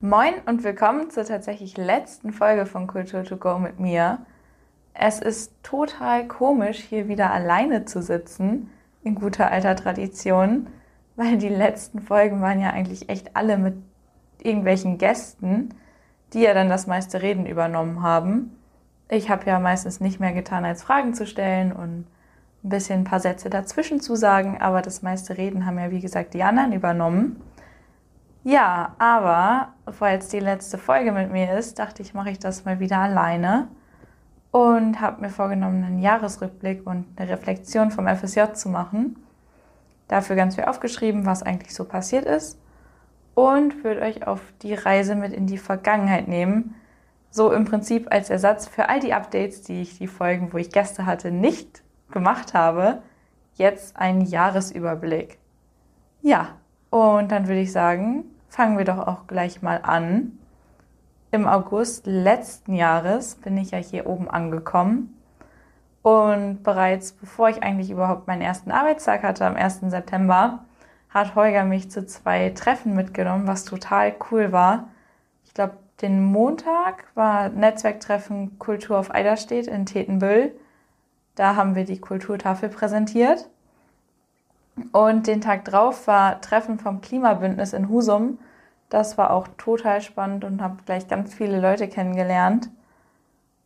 Moin und willkommen zur tatsächlich letzten Folge von Culture to Go mit mir. Es ist total komisch, hier wieder alleine zu sitzen, in guter alter Tradition, weil die letzten Folgen waren ja eigentlich echt alle mit irgendwelchen Gästen, die ja dann das meiste Reden übernommen haben. Ich habe ja meistens nicht mehr getan, als Fragen zu stellen und ein bisschen ein paar Sätze dazwischen zu sagen, aber das meiste Reden haben ja wie gesagt die anderen übernommen. Ja, aber weil es die letzte Folge mit mir ist, dachte ich, mache ich das mal wieder alleine und habe mir vorgenommen, einen Jahresrückblick und eine Reflexion vom FSJ zu machen. Dafür ganz viel aufgeschrieben, was eigentlich so passiert ist und würde euch auf die Reise mit in die Vergangenheit nehmen. So im Prinzip als Ersatz für all die Updates, die ich die Folgen, wo ich Gäste hatte, nicht gemacht habe. Jetzt ein Jahresüberblick. Ja, und dann würde ich sagen, fangen wir doch auch gleich mal an. Im August letzten Jahres bin ich ja hier oben angekommen. Und bereits bevor ich eigentlich überhaupt meinen ersten Arbeitstag hatte, am 1. September, hat Holger mich zu zwei Treffen mitgenommen, was total cool war. Ich glaube, den Montag war Netzwerktreffen Kultur auf Eiderstedt in Tetenbüll. Da haben wir die Kulturtafel präsentiert. Und den Tag drauf war Treffen vom Klimabündnis in Husum. Das war auch total spannend und habe gleich ganz viele Leute kennengelernt.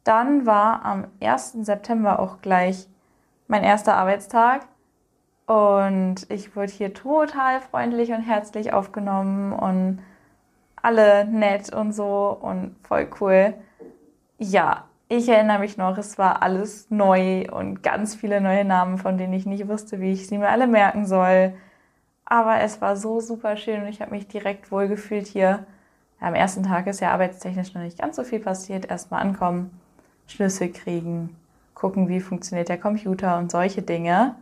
Dann war am 1. September auch gleich mein erster Arbeitstag und ich wurde hier total freundlich und herzlich aufgenommen und alle nett und so und voll cool. Ja, ich erinnere mich noch, es war alles neu und ganz viele neue Namen, von denen ich nicht wusste, wie ich sie mir alle merken soll. Aber es war so super schön und ich habe mich direkt wohl gefühlt hier. Am ersten Tag ist ja arbeitstechnisch noch nicht ganz so viel passiert. Erstmal ankommen, Schlüssel kriegen, gucken, wie funktioniert der Computer und solche Dinge.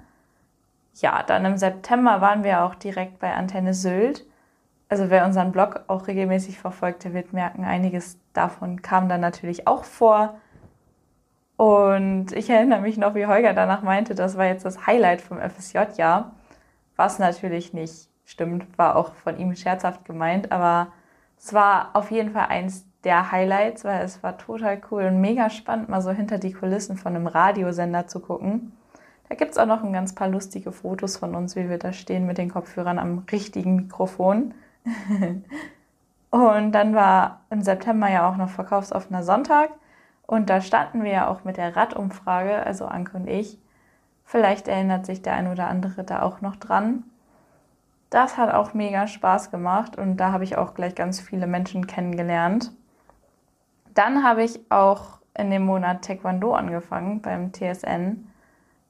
Ja, dann im September waren wir auch direkt bei Antenne Sylt. Also wer unseren Blog auch regelmäßig verfolgt, der wird merken, einiges davon kam dann natürlich auch vor. Und ich erinnere mich noch, wie Holger danach meinte, das war jetzt das Highlight vom FSJ-Jahr, was natürlich nicht stimmt, war auch von ihm scherzhaft gemeint, aber es war auf jeden Fall eins der Highlights, weil es war total cool und mega spannend, mal so hinter die Kulissen von einem Radiosender zu gucken. Da gibt es auch noch ein ganz paar lustige Fotos von uns, wie wir da stehen mit den Kopfhörern am richtigen Mikrofon. und dann war im September ja auch noch verkaufsoffener Sonntag. Und da standen wir ja auch mit der Radumfrage, also Anke und ich. Vielleicht erinnert sich der ein oder andere da auch noch dran. Das hat auch mega Spaß gemacht und da habe ich auch gleich ganz viele Menschen kennengelernt. Dann habe ich auch in dem Monat Taekwondo angefangen beim TSN.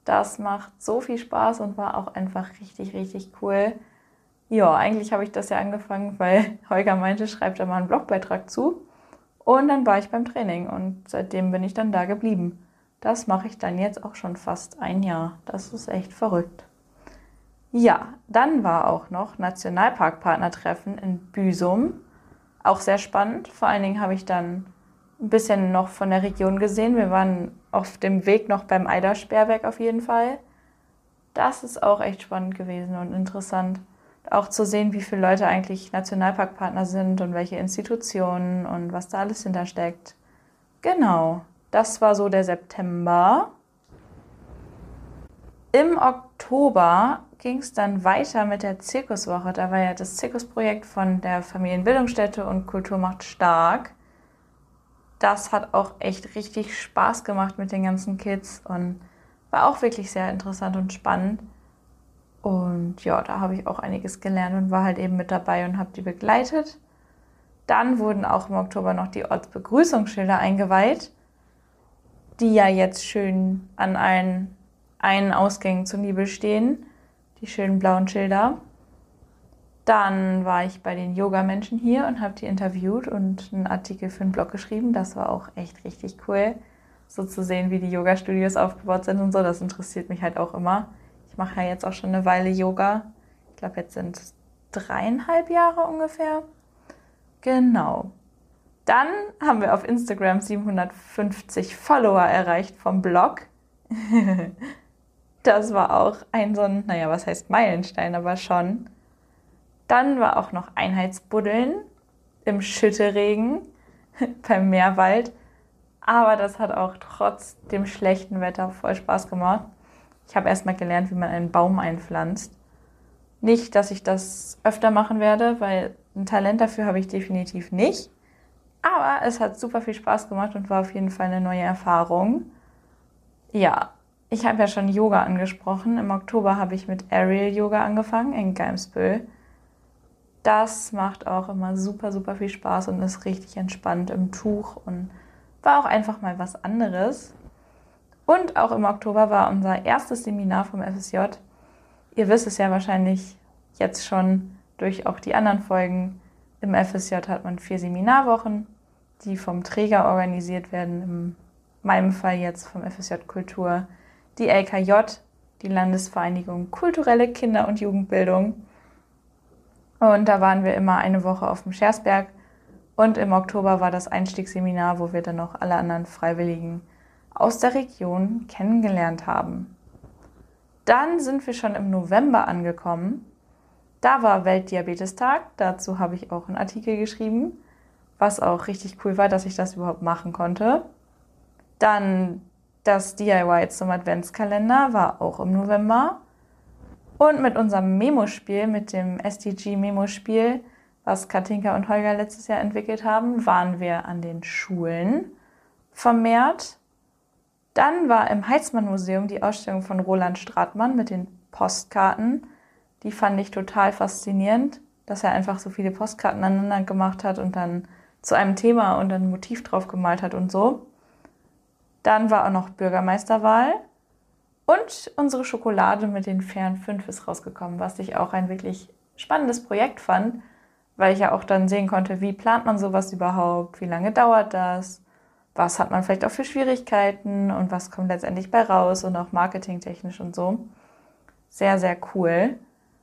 Das macht so viel Spaß und war auch einfach richtig, richtig cool. Ja, eigentlich habe ich das ja angefangen, weil Holger meinte, schreibt da mal einen Blogbeitrag zu. Und dann war ich beim Training und seitdem bin ich dann da geblieben. Das mache ich dann jetzt auch schon fast ein Jahr. Das ist echt verrückt. Ja, dann war auch noch Nationalparkpartnertreffen in Büsum. Auch sehr spannend. Vor allen Dingen habe ich dann ein bisschen noch von der Region gesehen. Wir waren auf dem Weg noch beim Eidersperrwerk auf jeden Fall. Das ist auch echt spannend gewesen und interessant auch zu sehen, wie viele Leute eigentlich Nationalparkpartner sind und welche Institutionen und was da alles hintersteckt. Genau, das war so der September. Im Oktober ging es dann weiter mit der Zirkuswoche. Da war ja das Zirkusprojekt von der Familienbildungsstätte und Kultur macht stark. Das hat auch echt richtig Spaß gemacht mit den ganzen Kids und war auch wirklich sehr interessant und spannend. Und ja, da habe ich auch einiges gelernt und war halt eben mit dabei und habe die begleitet. Dann wurden auch im Oktober noch die Ortsbegrüßungsschilder eingeweiht, die ja jetzt schön an allen einen Ausgängen zu Nibel stehen, die schönen blauen Schilder. Dann war ich bei den Yoga-Menschen hier und habe die interviewt und einen Artikel für einen Blog geschrieben. Das war auch echt richtig cool, so zu sehen, wie die Yoga-Studios aufgebaut sind und so. Das interessiert mich halt auch immer. Ich mache ja jetzt auch schon eine Weile Yoga. Ich glaube, jetzt sind es dreieinhalb Jahre ungefähr. Genau. Dann haben wir auf Instagram 750 Follower erreicht vom Blog. das war auch ein so ein, naja, was heißt Meilenstein, aber schon. Dann war auch noch Einheitsbuddeln im Schütteregen beim Meerwald. Aber das hat auch trotz dem schlechten Wetter voll Spaß gemacht. Ich habe erstmal gelernt, wie man einen Baum einpflanzt. Nicht, dass ich das öfter machen werde, weil ein Talent dafür habe ich definitiv nicht. Aber es hat super viel Spaß gemacht und war auf jeden Fall eine neue Erfahrung. Ja, ich habe ja schon Yoga angesprochen. Im Oktober habe ich mit Aerial Yoga angefangen in Geimsbüll. Das macht auch immer super, super viel Spaß und ist richtig entspannt im Tuch und war auch einfach mal was anderes. Und auch im Oktober war unser erstes Seminar vom FSJ. Ihr wisst es ja wahrscheinlich jetzt schon durch auch die anderen Folgen. Im FSJ hat man vier Seminarwochen, die vom Träger organisiert werden. In meinem Fall jetzt vom FSJ Kultur. Die LKJ, die Landesvereinigung Kulturelle Kinder- und Jugendbildung. Und da waren wir immer eine Woche auf dem Schersberg. Und im Oktober war das Einstiegsseminar, wo wir dann noch alle anderen Freiwilligen aus der Region kennengelernt haben. Dann sind wir schon im November angekommen. Da war Weltdiabetestag. Dazu habe ich auch einen Artikel geschrieben, was auch richtig cool war, dass ich das überhaupt machen konnte. Dann das DIY zum Adventskalender war auch im November. Und mit unserem Memo-Spiel, mit dem SDG-Memo-Spiel, was Katinka und Holger letztes Jahr entwickelt haben, waren wir an den Schulen vermehrt. Dann war im Heizmann-Museum die Ausstellung von Roland Stratmann mit den Postkarten. Die fand ich total faszinierend, dass er einfach so viele Postkarten aneinander gemacht hat und dann zu einem Thema und ein Motiv drauf gemalt hat und so. Dann war auch noch Bürgermeisterwahl. Und unsere Schokolade mit den fairen 5 ist rausgekommen, was ich auch ein wirklich spannendes Projekt fand, weil ich ja auch dann sehen konnte, wie plant man sowas überhaupt, wie lange dauert das, was hat man vielleicht auch für Schwierigkeiten und was kommt letztendlich bei raus und auch marketingtechnisch und so. Sehr, sehr cool.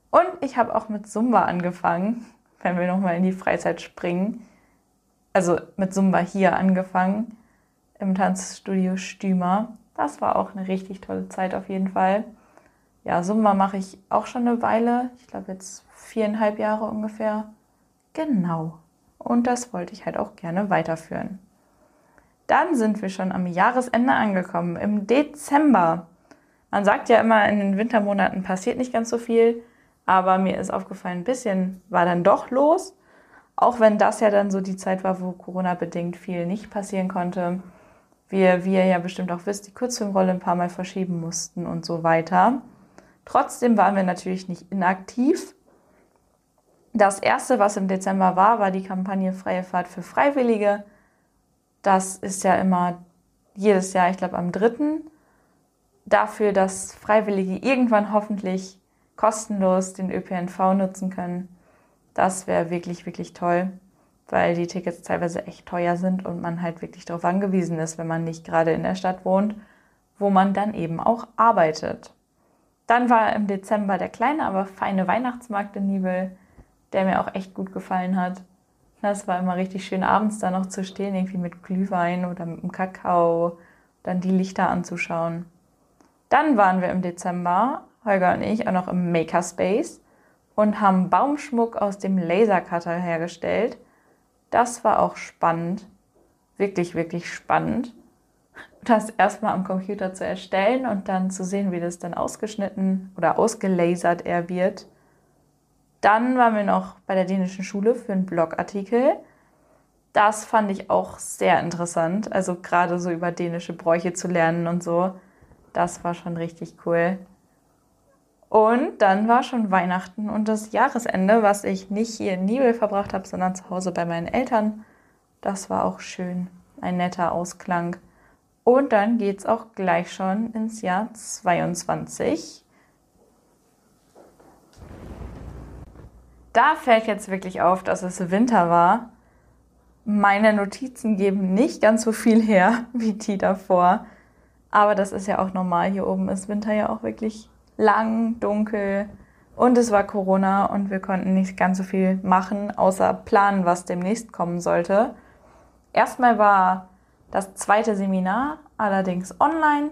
Und ich habe auch mit Zumba angefangen, wenn wir nochmal in die Freizeit springen. Also mit Zumba hier angefangen, im Tanzstudio Stümer. Das war auch eine richtig tolle Zeit auf jeden Fall. Ja, Sumba mache ich auch schon eine Weile. Ich glaube jetzt viereinhalb Jahre ungefähr. Genau. Und das wollte ich halt auch gerne weiterführen. Dann sind wir schon am Jahresende angekommen, im Dezember. Man sagt ja immer, in den Wintermonaten passiert nicht ganz so viel, aber mir ist aufgefallen, ein bisschen war dann doch los. Auch wenn das ja dann so die Zeit war, wo Corona-bedingt viel nicht passieren konnte wir, wie ihr ja bestimmt auch wisst, die Kurzfilmrolle ein paar Mal verschieben mussten und so weiter. Trotzdem waren wir natürlich nicht inaktiv. Das erste, was im Dezember war, war die Kampagne Freie Fahrt für Freiwillige. Das ist ja immer jedes Jahr, ich glaube am 3. Dafür, dass Freiwillige irgendwann hoffentlich kostenlos den ÖPNV nutzen können. Das wäre wirklich, wirklich toll weil die Tickets teilweise echt teuer sind und man halt wirklich darauf angewiesen ist, wenn man nicht gerade in der Stadt wohnt, wo man dann eben auch arbeitet. Dann war im Dezember der kleine, aber feine Weihnachtsmarkt in Nibel, der mir auch echt gut gefallen hat. Das war immer richtig schön, abends da noch zu stehen, irgendwie mit Glühwein oder mit dem Kakao, dann die Lichter anzuschauen. Dann waren wir im Dezember, Holger und ich, auch noch im Makerspace und haben Baumschmuck aus dem Lasercutter hergestellt das war auch spannend, wirklich, wirklich spannend, das erstmal am Computer zu erstellen und dann zu sehen, wie das dann ausgeschnitten oder ausgelasert er wird. Dann waren wir noch bei der dänischen Schule für einen Blogartikel. Das fand ich auch sehr interessant, also gerade so über dänische Bräuche zu lernen und so. Das war schon richtig cool. Und dann war schon Weihnachten und das Jahresende, was ich nicht hier in Nibel verbracht habe, sondern zu Hause bei meinen Eltern. Das war auch schön. Ein netter Ausklang. Und dann geht es auch gleich schon ins Jahr 22. Da fällt jetzt wirklich auf, dass es Winter war. Meine Notizen geben nicht ganz so viel her wie die davor. Aber das ist ja auch normal. Hier oben ist Winter ja auch wirklich lang, dunkel und es war Corona und wir konnten nicht ganz so viel machen, außer planen, was demnächst kommen sollte. Erstmal war das zweite Seminar allerdings online,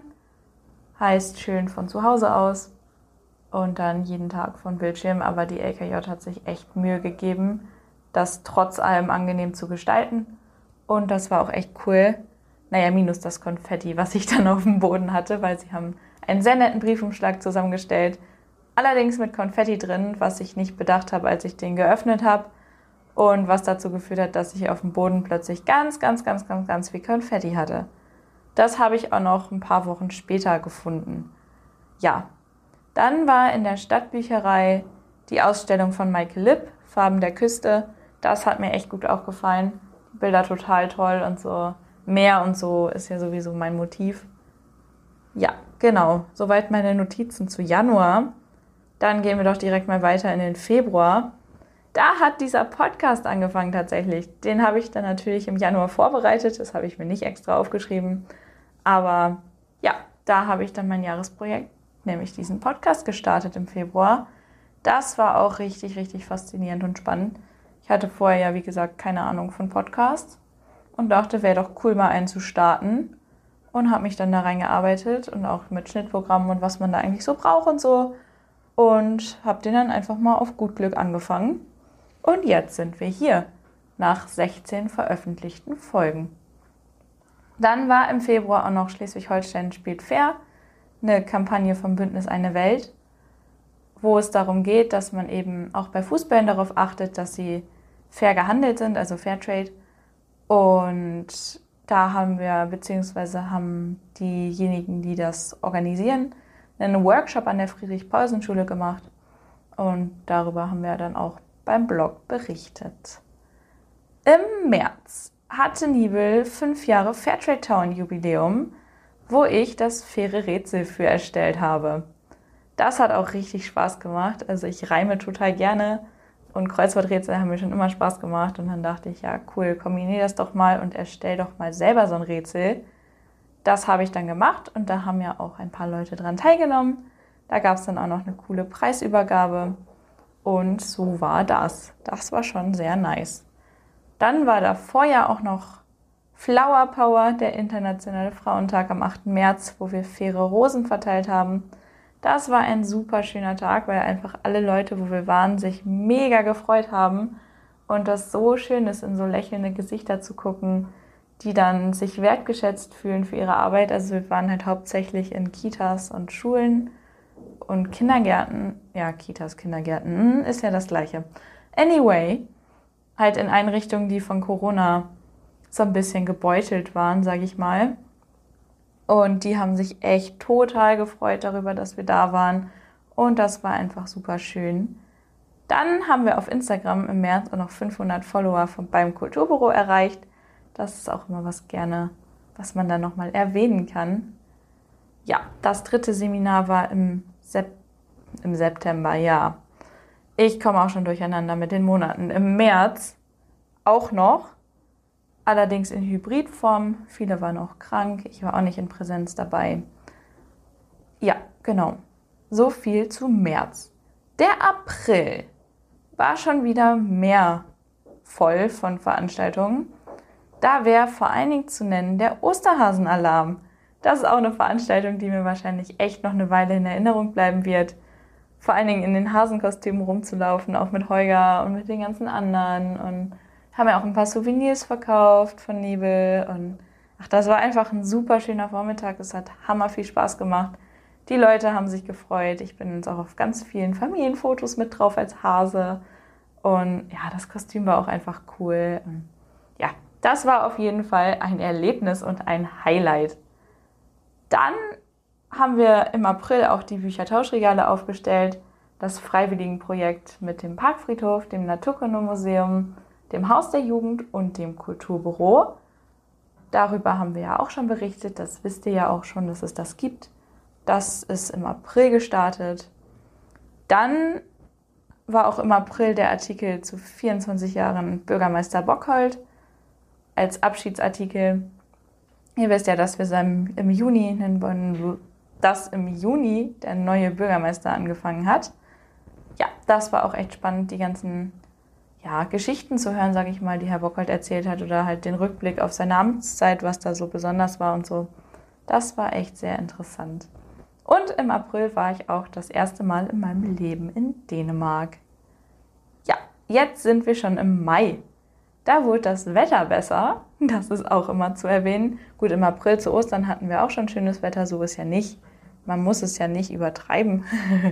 heißt schön von zu Hause aus und dann jeden Tag von Bildschirm, aber die LKJ hat sich echt Mühe gegeben, das trotz allem angenehm zu gestalten. Und das war auch echt cool. Naja, minus das Konfetti, was ich dann auf dem Boden hatte, weil sie haben einen sehr netten Briefumschlag zusammengestellt. Allerdings mit Konfetti drin, was ich nicht bedacht habe, als ich den geöffnet habe. Und was dazu geführt hat, dass ich auf dem Boden plötzlich ganz, ganz, ganz, ganz, ganz viel Konfetti hatte. Das habe ich auch noch ein paar Wochen später gefunden. Ja, dann war in der Stadtbücherei die Ausstellung von Michael Lipp, Farben der Küste. Das hat mir echt gut auch gefallen. Bilder total toll und so. Meer und so ist ja sowieso mein Motiv. Ja, genau. Soweit meine Notizen zu Januar. Dann gehen wir doch direkt mal weiter in den Februar da hat dieser Podcast angefangen tatsächlich. Den habe ich dann natürlich im Januar vorbereitet. Das habe ich mir nicht extra aufgeschrieben. Aber ja, da habe ich dann mein Jahresprojekt, nämlich diesen Podcast gestartet im Februar. Das war auch richtig, richtig faszinierend und spannend. Ich hatte vorher ja, wie gesagt, keine Ahnung von Podcasts und dachte, wäre doch cool, mal einen zu starten. Und habe mich dann da reingearbeitet und auch mit Schnittprogrammen und was man da eigentlich so braucht und so. Und habe den dann einfach mal auf gut Glück angefangen. Und jetzt sind wir hier nach 16 veröffentlichten Folgen. Dann war im Februar auch noch Schleswig-Holstein spielt fair, eine Kampagne vom Bündnis Eine Welt, wo es darum geht, dass man eben auch bei Fußballen darauf achtet, dass sie fair gehandelt sind, also Fairtrade. Und da haben wir, beziehungsweise haben diejenigen, die das organisieren, einen Workshop an der Friedrich-Paulsen-Schule gemacht. Und darüber haben wir dann auch beim Blog berichtet. Im März hatte Nibel fünf Jahre Fairtrade Town Jubiläum, wo ich das faire Rätsel für erstellt habe. Das hat auch richtig Spaß gemacht. Also ich reime total gerne und Kreuzworträtsel haben mir schon immer Spaß gemacht. Und dann dachte ich, ja cool, kombiniere das doch mal und erstell doch mal selber so ein Rätsel. Das habe ich dann gemacht und da haben ja auch ein paar Leute dran teilgenommen. Da gab es dann auch noch eine coole Preisübergabe. Und so war das. Das war schon sehr nice. Dann war davor ja auch noch Flower Power, der Internationale Frauentag am 8. März, wo wir faire Rosen verteilt haben. Das war ein super schöner Tag, weil einfach alle Leute, wo wir waren, sich mega gefreut haben und das so schön ist, in so lächelnde Gesichter zu gucken, die dann sich wertgeschätzt fühlen für ihre Arbeit. Also wir waren halt hauptsächlich in Kitas und Schulen und Kindergärten, ja, Kitas, Kindergärten, hm, ist ja das gleiche. Anyway, halt in Einrichtungen, die von Corona so ein bisschen gebeutelt waren, sage ich mal. Und die haben sich echt total gefreut darüber, dass wir da waren. Und das war einfach super schön. Dann haben wir auf Instagram im März auch noch 500 Follower vom, beim Kulturbüro erreicht. Das ist auch immer was gerne, was man dann nochmal erwähnen kann. Ja, das dritte Seminar war im Sep im September, ja. Ich komme auch schon durcheinander mit den Monaten. Im März auch noch, allerdings in Hybridform. Viele waren auch krank. Ich war auch nicht in Präsenz dabei. Ja, genau. So viel zu März. Der April war schon wieder mehr voll von Veranstaltungen. Da wäre vor allen Dingen zu nennen der Osterhasenalarm. Das ist auch eine Veranstaltung, die mir wahrscheinlich echt noch eine Weile in Erinnerung bleiben wird. Vor allen Dingen in den Hasenkostümen rumzulaufen, auch mit Holger und mit den ganzen anderen. Und haben ja auch ein paar Souvenirs verkauft von Nebel. Und ach, das war einfach ein super schöner Vormittag. Es hat hammer viel Spaß gemacht. Die Leute haben sich gefreut. Ich bin jetzt auch auf ganz vielen Familienfotos mit drauf als Hase. Und ja, das Kostüm war auch einfach cool. Und ja, das war auf jeden Fall ein Erlebnis und ein Highlight. Dann haben wir im April auch die Büchertauschregale aufgestellt, das Freiwilligenprojekt mit dem Parkfriedhof, dem Naturkundemuseum, dem Haus der Jugend und dem Kulturbüro. Darüber haben wir ja auch schon berichtet, das wisst ihr ja auch schon, dass es das gibt. Das ist im April gestartet. Dann war auch im April der Artikel zu 24 Jahren Bürgermeister Bockhold als Abschiedsartikel. Ihr wisst ja, dass wir im Juni, dass im Juni der neue Bürgermeister angefangen hat. Ja, das war auch echt spannend, die ganzen ja, Geschichten zu hören, sage ich mal, die Herr Bockhold erzählt hat oder halt den Rückblick auf seine Amtszeit, was da so besonders war und so. Das war echt sehr interessant. Und im April war ich auch das erste Mal in meinem Leben in Dänemark. Ja, jetzt sind wir schon im Mai. Da wurde das Wetter besser. Das ist auch immer zu erwähnen. Gut, im April zu Ostern hatten wir auch schon schönes Wetter, so ist ja nicht. Man muss es ja nicht übertreiben.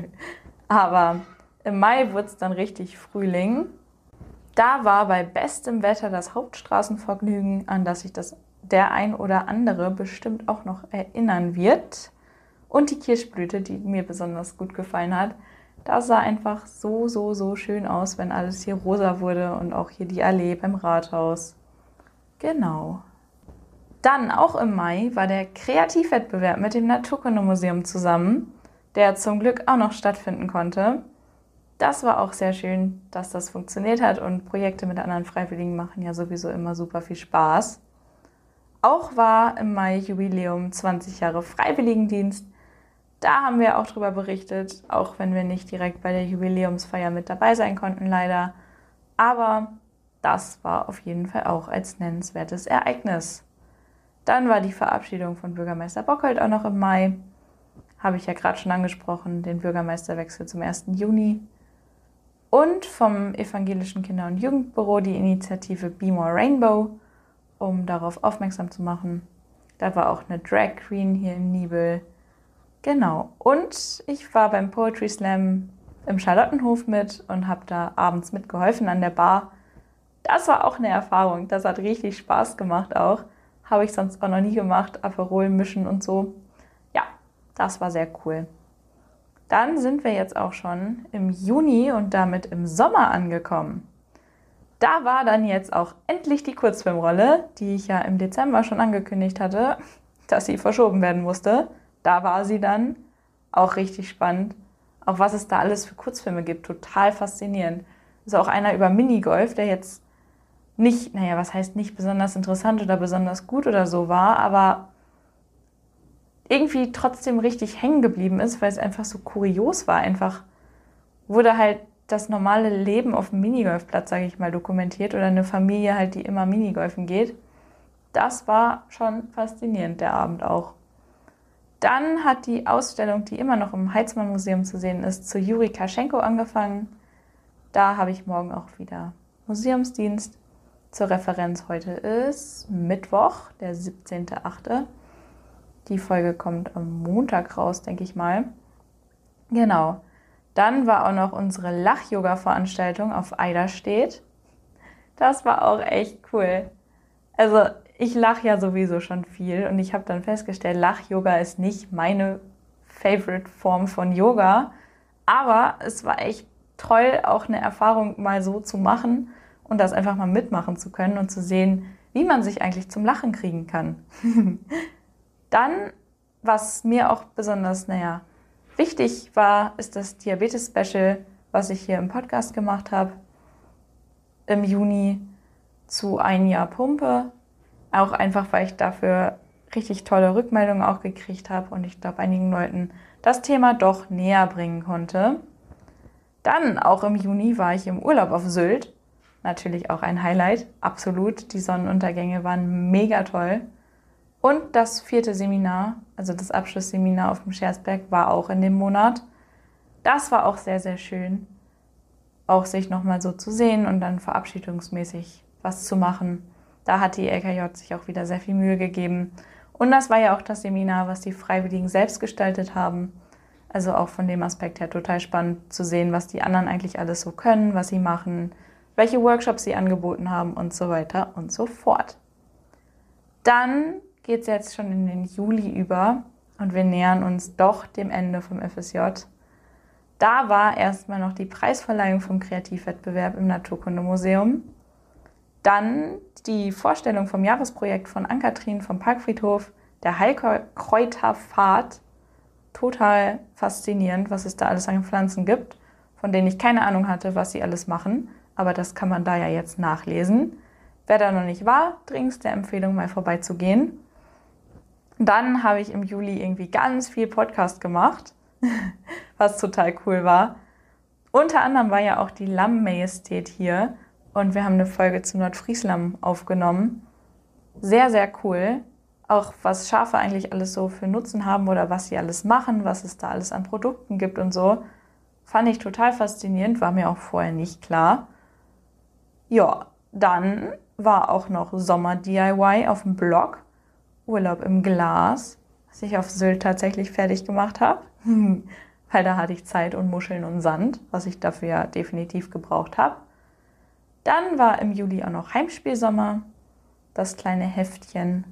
Aber im Mai wurde es dann richtig Frühling. Da war bei bestem Wetter das Hauptstraßenvergnügen, an das sich das der ein oder andere bestimmt auch noch erinnern wird. Und die Kirschblüte, die mir besonders gut gefallen hat. Das sah einfach so, so, so schön aus, wenn alles hier rosa wurde und auch hier die Allee beim Rathaus. Genau. Dann auch im Mai war der Kreativwettbewerb mit dem Naturkundemuseum zusammen, der zum Glück auch noch stattfinden konnte. Das war auch sehr schön, dass das funktioniert hat und Projekte mit anderen Freiwilligen machen ja sowieso immer super viel Spaß. Auch war im Mai Jubiläum 20 Jahre Freiwilligendienst da haben wir auch drüber berichtet, auch wenn wir nicht direkt bei der Jubiläumsfeier mit dabei sein konnten, leider. Aber das war auf jeden Fall auch als nennenswertes Ereignis. Dann war die Verabschiedung von Bürgermeister Bockhold auch noch im Mai. Habe ich ja gerade schon angesprochen, den Bürgermeisterwechsel zum 1. Juni. Und vom Evangelischen Kinder- und Jugendbüro die Initiative Be More Rainbow, um darauf aufmerksam zu machen. Da war auch eine Drag Queen hier in Nibel Genau. Und ich war beim Poetry Slam im Charlottenhof mit und habe da abends mitgeholfen an der Bar. Das war auch eine Erfahrung. Das hat richtig Spaß gemacht auch. Habe ich sonst auch noch nie gemacht. Aperol mischen und so. Ja, das war sehr cool. Dann sind wir jetzt auch schon im Juni und damit im Sommer angekommen. Da war dann jetzt auch endlich die Kurzfilmrolle, die ich ja im Dezember schon angekündigt hatte, dass sie verschoben werden musste da war sie dann. Auch richtig spannend. Auch was es da alles für Kurzfilme gibt. Total faszinierend. Also auch einer über Minigolf, der jetzt nicht, naja, was heißt nicht besonders interessant oder besonders gut oder so war, aber irgendwie trotzdem richtig hängen geblieben ist, weil es einfach so kurios war. Einfach wurde halt das normale Leben auf dem Minigolfplatz, sage ich mal, dokumentiert oder eine Familie halt, die immer Minigolfen geht. Das war schon faszinierend, der Abend auch. Dann hat die Ausstellung, die immer noch im Heizmann Museum zu sehen ist, zu Juri Kaschenko angefangen. Da habe ich morgen auch wieder Museumsdienst. Zur Referenz heute ist Mittwoch, der 17.8. Die Folge kommt am Montag raus, denke ich mal. Genau. Dann war auch noch unsere Lach-Yoga-Veranstaltung auf Eiderstedt. Das war auch echt cool. Also ich lache ja sowieso schon viel und ich habe dann festgestellt, Lach-Yoga ist nicht meine Favorite-Form von Yoga. Aber es war echt toll, auch eine Erfahrung mal so zu machen und das einfach mal mitmachen zu können und zu sehen, wie man sich eigentlich zum Lachen kriegen kann. dann, was mir auch besonders, naja, wichtig war, ist das Diabetes-Special, was ich hier im Podcast gemacht habe im Juni zu ein Jahr Pumpe. Auch einfach, weil ich dafür richtig tolle Rückmeldungen auch gekriegt habe und ich glaube, einigen Leuten das Thema doch näher bringen konnte. Dann, auch im Juni, war ich im Urlaub auf Sylt. Natürlich auch ein Highlight, absolut. Die Sonnenuntergänge waren mega toll. Und das vierte Seminar, also das Abschlussseminar auf dem Scherzberg, war auch in dem Monat. Das war auch sehr, sehr schön, auch sich nochmal so zu sehen und dann verabschiedungsmäßig was zu machen. Da hat die LKJ sich auch wieder sehr viel Mühe gegeben. Und das war ja auch das Seminar, was die Freiwilligen selbst gestaltet haben. Also auch von dem Aspekt her total spannend zu sehen, was die anderen eigentlich alles so können, was sie machen, welche Workshops sie angeboten haben und so weiter und so fort. Dann geht es jetzt schon in den Juli über und wir nähern uns doch dem Ende vom FSJ. Da war erstmal noch die Preisverleihung vom Kreativwettbewerb im Naturkundemuseum. Dann die Vorstellung vom Jahresprojekt von Ankatrin vom Parkfriedhof, der Heilkräuterfahrt. Total faszinierend, was es da alles an Pflanzen gibt, von denen ich keine Ahnung hatte, was sie alles machen. Aber das kann man da ja jetzt nachlesen. Wer da noch nicht war, dringend der Empfehlung, mal vorbeizugehen. Dann habe ich im Juli irgendwie ganz viel Podcast gemacht, was total cool war. Unter anderem war ja auch die Lamm-Majestät hier und wir haben eine Folge zu Nordfriesland aufgenommen. Sehr, sehr cool. Auch was Schafe eigentlich alles so für Nutzen haben oder was sie alles machen, was es da alles an Produkten gibt und so. Fand ich total faszinierend, war mir auch vorher nicht klar. Ja, dann war auch noch Sommer-DIY auf dem Blog, Urlaub im Glas, was ich auf Sylt tatsächlich fertig gemacht habe, weil da hatte ich Zeit und Muscheln und Sand, was ich dafür ja definitiv gebraucht habe. Dann war im Juli auch noch Heimspielsommer, das kleine Heftchen,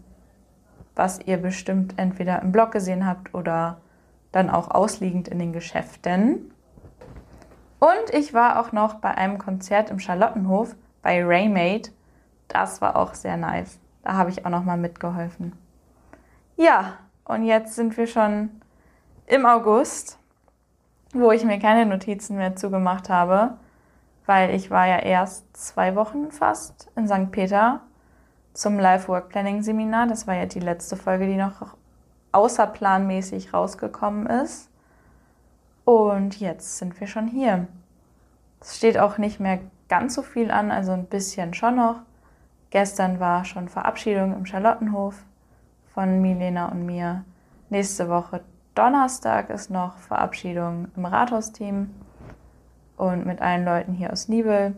was ihr bestimmt entweder im Blog gesehen habt oder dann auch ausliegend in den Geschäften. Und ich war auch noch bei einem Konzert im Charlottenhof bei Raymate. Das war auch sehr nice. Da habe ich auch noch mal mitgeholfen. Ja, und jetzt sind wir schon im August, wo ich mir keine Notizen mehr zugemacht habe, weil ich war ja erst zwei Wochen fast in St. Peter zum Life Work Planning Seminar. Das war ja die letzte Folge, die noch außerplanmäßig rausgekommen ist. Und jetzt sind wir schon hier. Es steht auch nicht mehr ganz so viel an, also ein bisschen schon noch. Gestern war schon Verabschiedung im Charlottenhof von Milena und mir. Nächste Woche Donnerstag ist noch Verabschiedung im Rathausteam und mit allen Leuten hier aus Nibel.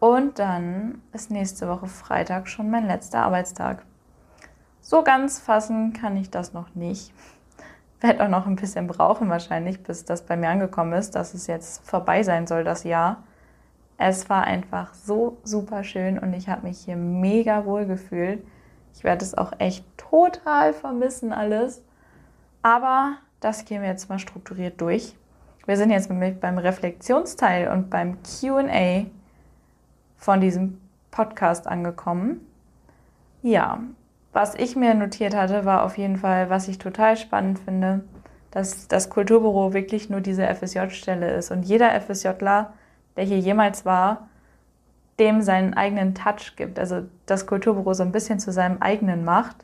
Und dann ist nächste Woche Freitag schon mein letzter Arbeitstag. So ganz fassen kann ich das noch nicht. Werde auch noch ein bisschen brauchen wahrscheinlich, bis das bei mir angekommen ist, dass es jetzt vorbei sein soll, das Jahr. Es war einfach so super schön und ich habe mich hier mega wohl gefühlt. Ich werde es auch echt total vermissen alles. Aber das gehen wir jetzt mal strukturiert durch. Wir sind jetzt beim Reflexionsteil und beim QA von diesem Podcast angekommen. Ja, was ich mir notiert hatte, war auf jeden Fall, was ich total spannend finde, dass das Kulturbüro wirklich nur diese FSJ-Stelle ist und jeder FSJler, der hier jemals war, dem seinen eigenen Touch gibt. Also das Kulturbüro so ein bisschen zu seinem eigenen macht.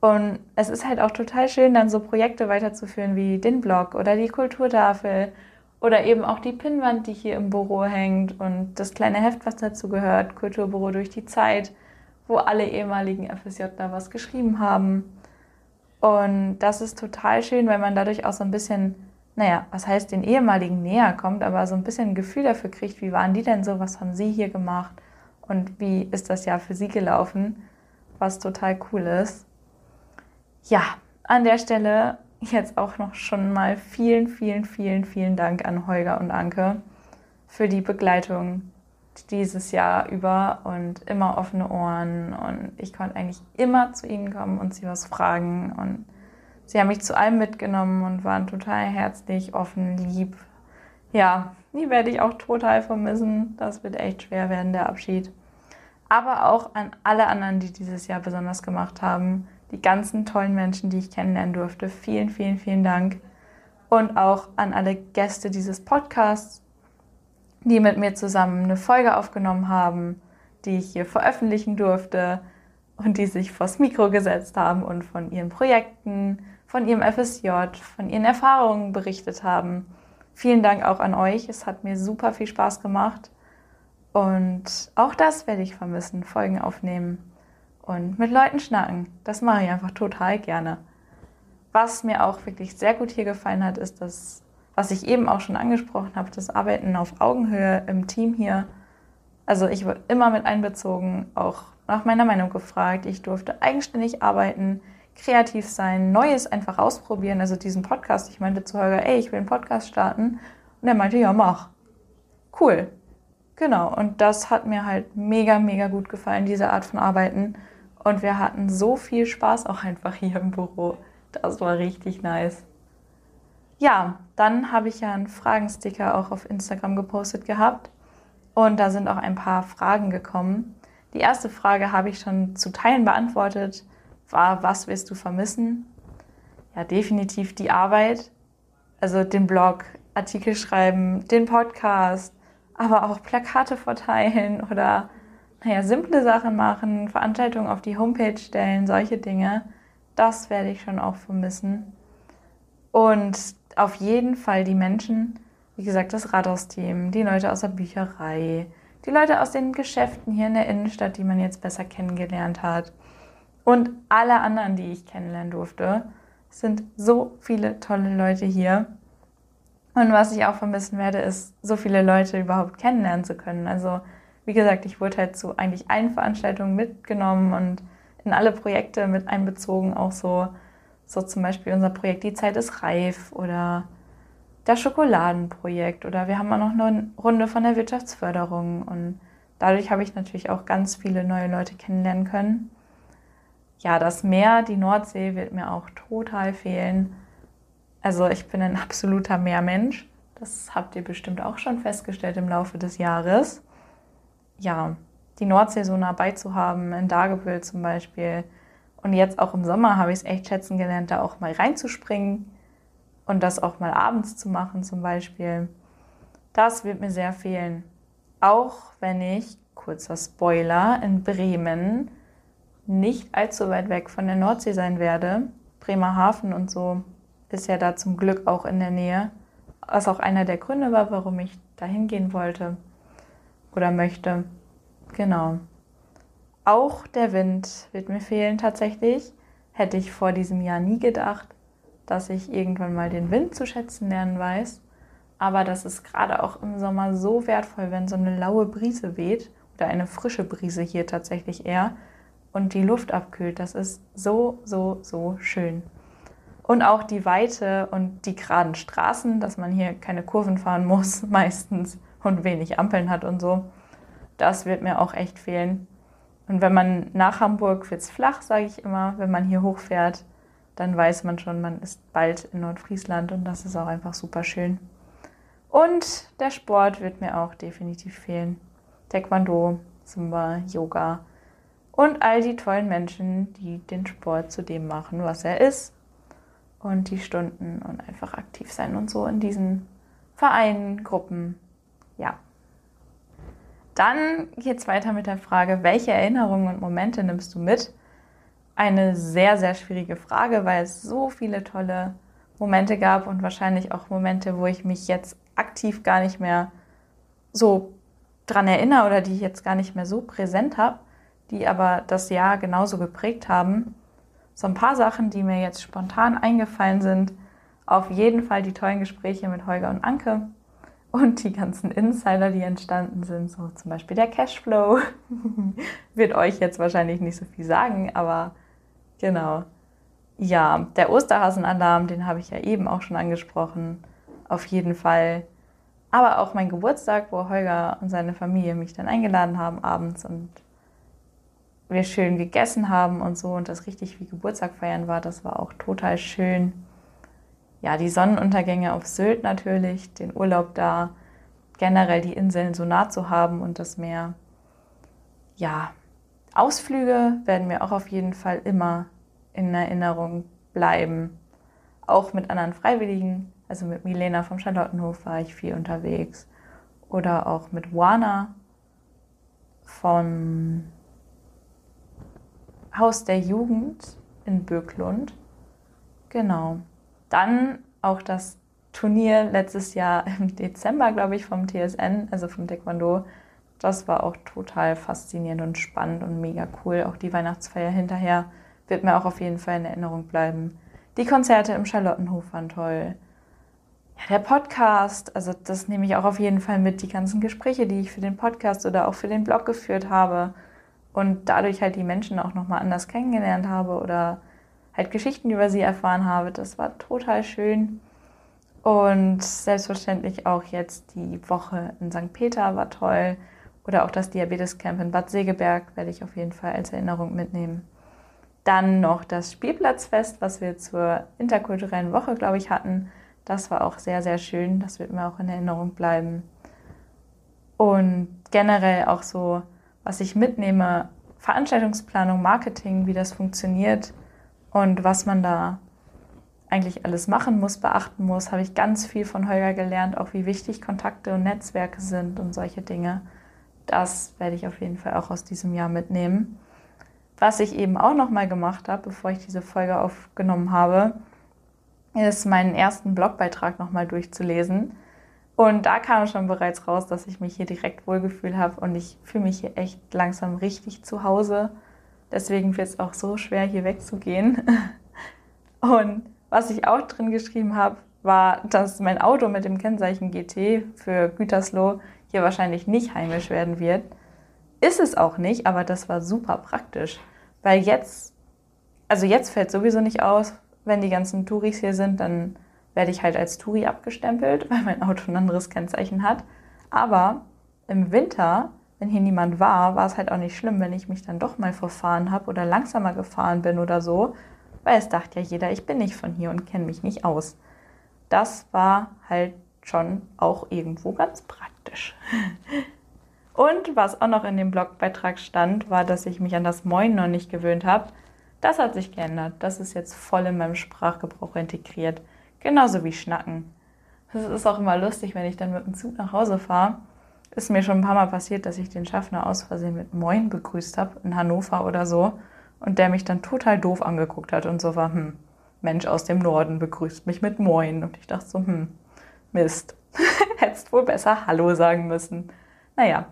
Und es ist halt auch total schön, dann so Projekte weiterzuführen wie den Blog oder die Kulturtafel oder eben auch die Pinnwand, die hier im Büro hängt und das kleine Heft, was dazu gehört, Kulturbüro durch die Zeit, wo alle ehemaligen FSJler was geschrieben haben. Und das ist total schön, weil man dadurch auch so ein bisschen, naja, was heißt den ehemaligen näher kommt, aber so ein bisschen ein Gefühl dafür kriegt, wie waren die denn so, was haben sie hier gemacht und wie ist das Jahr für sie gelaufen, was total cool ist. Ja, an der Stelle jetzt auch noch schon mal vielen, vielen, vielen, vielen Dank an Holger und Anke für die Begleitung dieses Jahr über und immer offene Ohren und ich konnte eigentlich immer zu ihnen kommen und sie was fragen und sie haben mich zu allem mitgenommen und waren total herzlich, offen, lieb. Ja, die werde ich auch total vermissen. Das wird echt schwer werden, der Abschied. Aber auch an alle anderen, die dieses Jahr besonders gemacht haben die ganzen tollen Menschen, die ich kennenlernen durfte. Vielen, vielen, vielen Dank. Und auch an alle Gäste dieses Podcasts, die mit mir zusammen eine Folge aufgenommen haben, die ich hier veröffentlichen durfte und die sich vors Mikro gesetzt haben und von ihren Projekten, von ihrem FSJ, von ihren Erfahrungen berichtet haben. Vielen Dank auch an euch. Es hat mir super viel Spaß gemacht. Und auch das werde ich vermissen, Folgen aufnehmen und mit Leuten schnacken. Das mache ich einfach total gerne. Was mir auch wirklich sehr gut hier gefallen hat, ist das, was ich eben auch schon angesprochen habe, das Arbeiten auf Augenhöhe im Team hier. Also ich wurde immer mit einbezogen, auch nach meiner Meinung gefragt. Ich durfte eigenständig arbeiten, kreativ sein, Neues einfach ausprobieren. Also diesen Podcast, ich meinte zu Holger, ey, ich will einen Podcast starten. Und er meinte, ja, mach. Cool. Genau, und das hat mir halt mega, mega gut gefallen, diese Art von Arbeiten. Und wir hatten so viel Spaß auch einfach hier im Büro. Das war richtig nice. Ja, dann habe ich ja einen Fragensticker auch auf Instagram gepostet gehabt. Und da sind auch ein paar Fragen gekommen. Die erste Frage habe ich schon zu Teilen beantwortet. War, was willst du vermissen? Ja, definitiv die Arbeit. Also den Blog, Artikel schreiben, den Podcast, aber auch Plakate verteilen oder naja, simple Sachen machen, Veranstaltungen auf die Homepage stellen, solche Dinge, das werde ich schon auch vermissen. Und auf jeden Fall die Menschen, wie gesagt, das Rathaus-Team, die Leute aus der Bücherei, die Leute aus den Geschäften hier in der Innenstadt, die man jetzt besser kennengelernt hat. Und alle anderen, die ich kennenlernen durfte. Es sind so viele tolle Leute hier. Und was ich auch vermissen werde, ist, so viele Leute überhaupt kennenlernen zu können. Also wie gesagt, ich wurde halt zu eigentlich allen Veranstaltungen mitgenommen und in alle Projekte mit einbezogen, auch so, so zum Beispiel unser Projekt Die Zeit ist reif oder das Schokoladenprojekt oder wir haben auch noch eine Runde von der Wirtschaftsförderung und dadurch habe ich natürlich auch ganz viele neue Leute kennenlernen können. Ja, das Meer, die Nordsee wird mir auch total fehlen. Also ich bin ein absoluter Meermensch. Das habt ihr bestimmt auch schon festgestellt im Laufe des Jahres. Ja, die Nordsee so nah bei zu haben, in Dagebüll zum Beispiel. Und jetzt auch im Sommer habe ich es echt schätzen gelernt, da auch mal reinzuspringen und das auch mal abends zu machen zum Beispiel. Das wird mir sehr fehlen. Auch wenn ich, kurzer Spoiler, in Bremen nicht allzu weit weg von der Nordsee sein werde. Bremerhaven und so ist ja da zum Glück auch in der Nähe. Was auch einer der Gründe war, warum ich da hingehen wollte oder möchte. Genau. Auch der Wind wird mir fehlen tatsächlich. Hätte ich vor diesem Jahr nie gedacht, dass ich irgendwann mal den Wind zu schätzen lernen weiß. Aber das ist gerade auch im Sommer so wertvoll, wenn so eine laue Brise weht oder eine frische Brise hier tatsächlich eher und die Luft abkühlt. Das ist so, so, so schön. Und auch die Weite und die geraden Straßen, dass man hier keine Kurven fahren muss meistens und wenig Ampeln hat und so. Das wird mir auch echt fehlen. Und wenn man nach Hamburg wird es flach, sage ich immer. Wenn man hier hochfährt, dann weiß man schon, man ist bald in Nordfriesland und das ist auch einfach super schön. Und der Sport wird mir auch definitiv fehlen. Taekwondo, Zumba, Yoga und all die tollen Menschen, die den Sport zu dem machen, was er ist. Und die Stunden und einfach aktiv sein und so in diesen Vereinen, Gruppen. Ja. Dann geht es weiter mit der Frage, welche Erinnerungen und Momente nimmst du mit? Eine sehr, sehr schwierige Frage, weil es so viele tolle Momente gab und wahrscheinlich auch Momente, wo ich mich jetzt aktiv gar nicht mehr so dran erinnere oder die ich jetzt gar nicht mehr so präsent habe, die aber das Jahr genauso geprägt haben. So ein paar Sachen, die mir jetzt spontan eingefallen sind. Auf jeden Fall die tollen Gespräche mit Holger und Anke und die ganzen Insider, die entstanden sind, so zum Beispiel der Cashflow, wird euch jetzt wahrscheinlich nicht so viel sagen, aber genau. Ja, der Osterhasenalarm, den habe ich ja eben auch schon angesprochen, auf jeden Fall. Aber auch mein Geburtstag, wo Holger und seine Familie mich dann eingeladen haben abends und wir schön gegessen haben und so und das richtig wie Geburtstag feiern war, das war auch total schön ja, die Sonnenuntergänge auf Sylt natürlich, den Urlaub da, generell die Inseln so nah zu haben und das Meer. Ja, Ausflüge werden mir auch auf jeden Fall immer in Erinnerung bleiben. Auch mit anderen Freiwilligen, also mit Milena vom Charlottenhof war ich viel unterwegs. Oder auch mit Wana vom Haus der Jugend in Böklund. Genau. Dann auch das Turnier letztes Jahr im Dezember, glaube ich, vom TSN, also vom Taekwondo. Das war auch total faszinierend und spannend und mega cool. Auch die Weihnachtsfeier hinterher wird mir auch auf jeden Fall in Erinnerung bleiben. Die Konzerte im Charlottenhof waren toll. Ja, der Podcast, also das nehme ich auch auf jeden Fall mit. Die ganzen Gespräche, die ich für den Podcast oder auch für den Blog geführt habe und dadurch halt die Menschen auch nochmal anders kennengelernt habe oder halt Geschichten über sie erfahren habe. Das war total schön. Und selbstverständlich auch jetzt die Woche in St. Peter war toll. Oder auch das Diabetescamp in Bad Segeberg werde ich auf jeden Fall als Erinnerung mitnehmen. Dann noch das Spielplatzfest, was wir zur interkulturellen Woche, glaube ich, hatten. Das war auch sehr, sehr schön. Das wird mir auch in Erinnerung bleiben. Und generell auch so, was ich mitnehme, Veranstaltungsplanung, Marketing, wie das funktioniert, und was man da eigentlich alles machen muss, beachten muss, habe ich ganz viel von Holger gelernt, auch wie wichtig Kontakte und Netzwerke sind und solche Dinge. Das werde ich auf jeden Fall auch aus diesem Jahr mitnehmen. Was ich eben auch noch mal gemacht habe, bevor ich diese Folge aufgenommen habe, ist meinen ersten Blogbeitrag noch mal durchzulesen. Und da kam schon bereits raus, dass ich mich hier direkt wohlgefühlt habe und ich fühle mich hier echt langsam richtig zu Hause. Deswegen wird es auch so schwer, hier wegzugehen. Und was ich auch drin geschrieben habe, war, dass mein Auto mit dem Kennzeichen GT für Gütersloh hier wahrscheinlich nicht heimisch werden wird. Ist es auch nicht, aber das war super praktisch. Weil jetzt, also jetzt fällt sowieso nicht aus, wenn die ganzen Touris hier sind, dann werde ich halt als Touri abgestempelt, weil mein Auto ein anderes Kennzeichen hat. Aber im Winter, wenn hier niemand war, war es halt auch nicht schlimm, wenn ich mich dann doch mal verfahren habe oder langsamer gefahren bin oder so, weil es dachte ja jeder, ich bin nicht von hier und kenne mich nicht aus. Das war halt schon auch irgendwo ganz praktisch. Und was auch noch in dem Blogbeitrag stand, war, dass ich mich an das Moin noch nicht gewöhnt habe. Das hat sich geändert. Das ist jetzt voll in meinem Sprachgebrauch integriert. Genauso wie Schnacken. Es ist auch immer lustig, wenn ich dann mit dem Zug nach Hause fahre. Ist mir schon ein paar Mal passiert, dass ich den Schaffner aus Versehen mit Moin begrüßt habe, in Hannover oder so. Und der mich dann total doof angeguckt hat und so war, hm, Mensch aus dem Norden begrüßt mich mit Moin. Und ich dachte so, hm, Mist. Hättest wohl besser Hallo sagen müssen. Naja,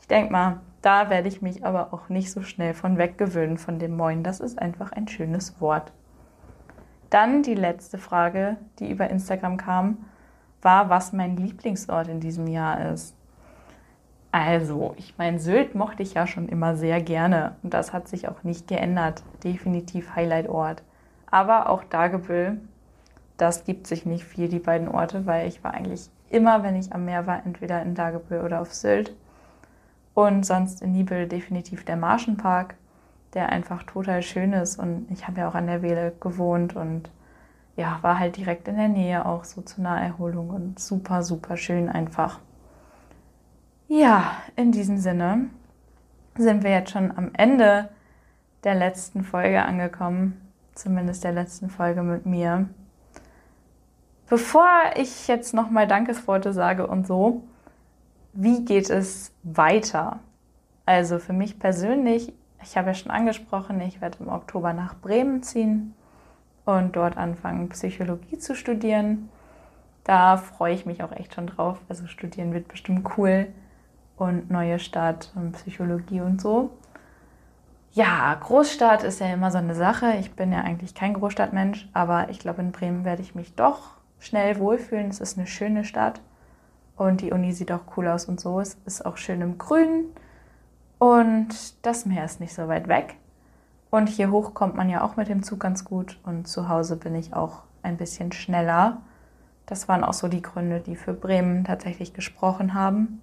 ich denke mal, da werde ich mich aber auch nicht so schnell von weggewöhnen von dem Moin. Das ist einfach ein schönes Wort. Dann die letzte Frage, die über Instagram kam, war, was mein Lieblingsort in diesem Jahr ist. Also, ich meine, Sylt mochte ich ja schon immer sehr gerne und das hat sich auch nicht geändert. Definitiv Highlight-Ort. Aber auch Dagebüll, das gibt sich nicht viel, die beiden Orte, weil ich war eigentlich immer, wenn ich am Meer war, entweder in Dagebüll oder auf Sylt. Und sonst in Nibel definitiv der Marschenpark, der einfach total schön ist. Und ich habe ja auch an der Wehle gewohnt und ja, war halt direkt in der Nähe auch so zur Naherholung und super, super schön einfach. Ja, in diesem Sinne sind wir jetzt schon am Ende der letzten Folge angekommen, zumindest der letzten Folge mit mir. Bevor ich jetzt nochmal Dankesworte sage und so, wie geht es weiter? Also für mich persönlich, ich habe ja schon angesprochen, ich werde im Oktober nach Bremen ziehen und dort anfangen, Psychologie zu studieren. Da freue ich mich auch echt schon drauf. Also studieren wird bestimmt cool und neue Stadt und Psychologie und so. Ja, Großstadt ist ja immer so eine Sache. Ich bin ja eigentlich kein Großstadtmensch, aber ich glaube, in Bremen werde ich mich doch schnell wohlfühlen. Es ist eine schöne Stadt und die Uni sieht auch cool aus und so. Es ist auch schön im Grün und das Meer ist nicht so weit weg. Und hier hoch kommt man ja auch mit dem Zug ganz gut und zu Hause bin ich auch ein bisschen schneller. Das waren auch so die Gründe, die für Bremen tatsächlich gesprochen haben.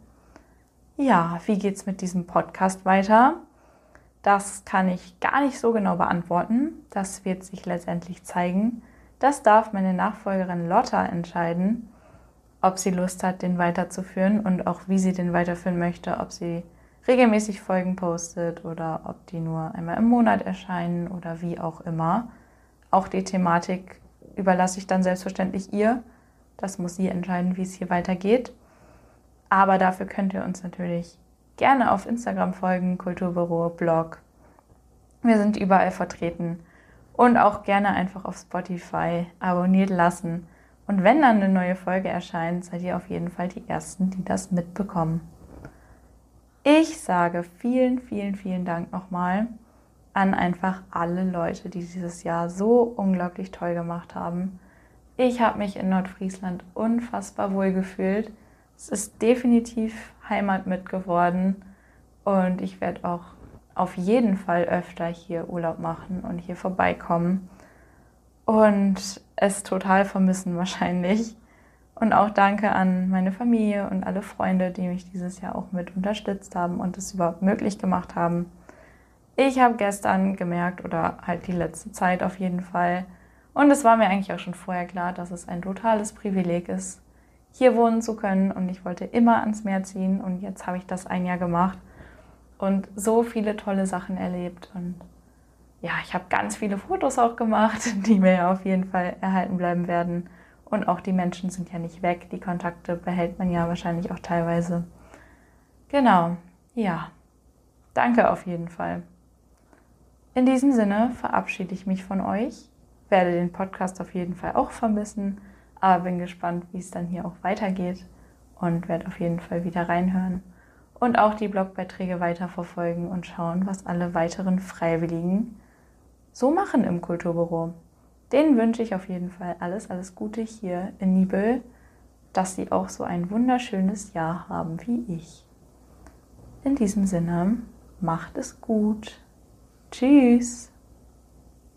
Ja, wie geht es mit diesem Podcast weiter? Das kann ich gar nicht so genau beantworten. Das wird sich letztendlich zeigen. Das darf meine Nachfolgerin Lotta entscheiden ob sie Lust hat, den weiterzuführen und auch wie sie den weiterführen möchte, ob sie regelmäßig Folgen postet oder ob die nur einmal im Monat erscheinen oder wie auch immer. Auch die Thematik überlasse ich dann selbstverständlich ihr. Das muss sie entscheiden, wie es hier weitergeht. Aber dafür könnt ihr uns natürlich gerne auf Instagram folgen, Kulturbüro, Blog. Wir sind überall vertreten. Und auch gerne einfach auf Spotify abonniert lassen. Und wenn dann eine neue Folge erscheint, seid ihr auf jeden Fall die Ersten, die das mitbekommen. Ich sage vielen, vielen, vielen Dank nochmal an einfach alle Leute, die dieses Jahr so unglaublich toll gemacht haben. Ich habe mich in Nordfriesland unfassbar wohl gefühlt. Es ist definitiv Heimat mit geworden und ich werde auch auf jeden Fall öfter hier Urlaub machen und hier vorbeikommen und es total vermissen wahrscheinlich. Und auch danke an meine Familie und alle Freunde, die mich dieses Jahr auch mit unterstützt haben und es überhaupt möglich gemacht haben. Ich habe gestern gemerkt, oder halt die letzte Zeit auf jeden Fall, und es war mir eigentlich auch schon vorher klar, dass es ein totales Privileg ist, hier wohnen zu können. Und ich wollte immer ans Meer ziehen und jetzt habe ich das ein Jahr gemacht und so viele tolle Sachen erlebt. Und ja, ich habe ganz viele Fotos auch gemacht, die mir auf jeden Fall erhalten bleiben werden. Und auch die Menschen sind ja nicht weg. Die Kontakte behält man ja wahrscheinlich auch teilweise. Genau, ja. Danke auf jeden Fall. In diesem Sinne verabschiede ich mich von euch, werde den Podcast auf jeden Fall auch vermissen, aber bin gespannt, wie es dann hier auch weitergeht und werde auf jeden Fall wieder reinhören und auch die Blogbeiträge weiterverfolgen und schauen, was alle weiteren Freiwilligen so machen im Kulturbüro. Denen wünsche ich auf jeden Fall alles, alles Gute hier in Nibel, dass sie auch so ein wunderschönes Jahr haben wie ich. In diesem Sinne, macht es gut. Tschüss.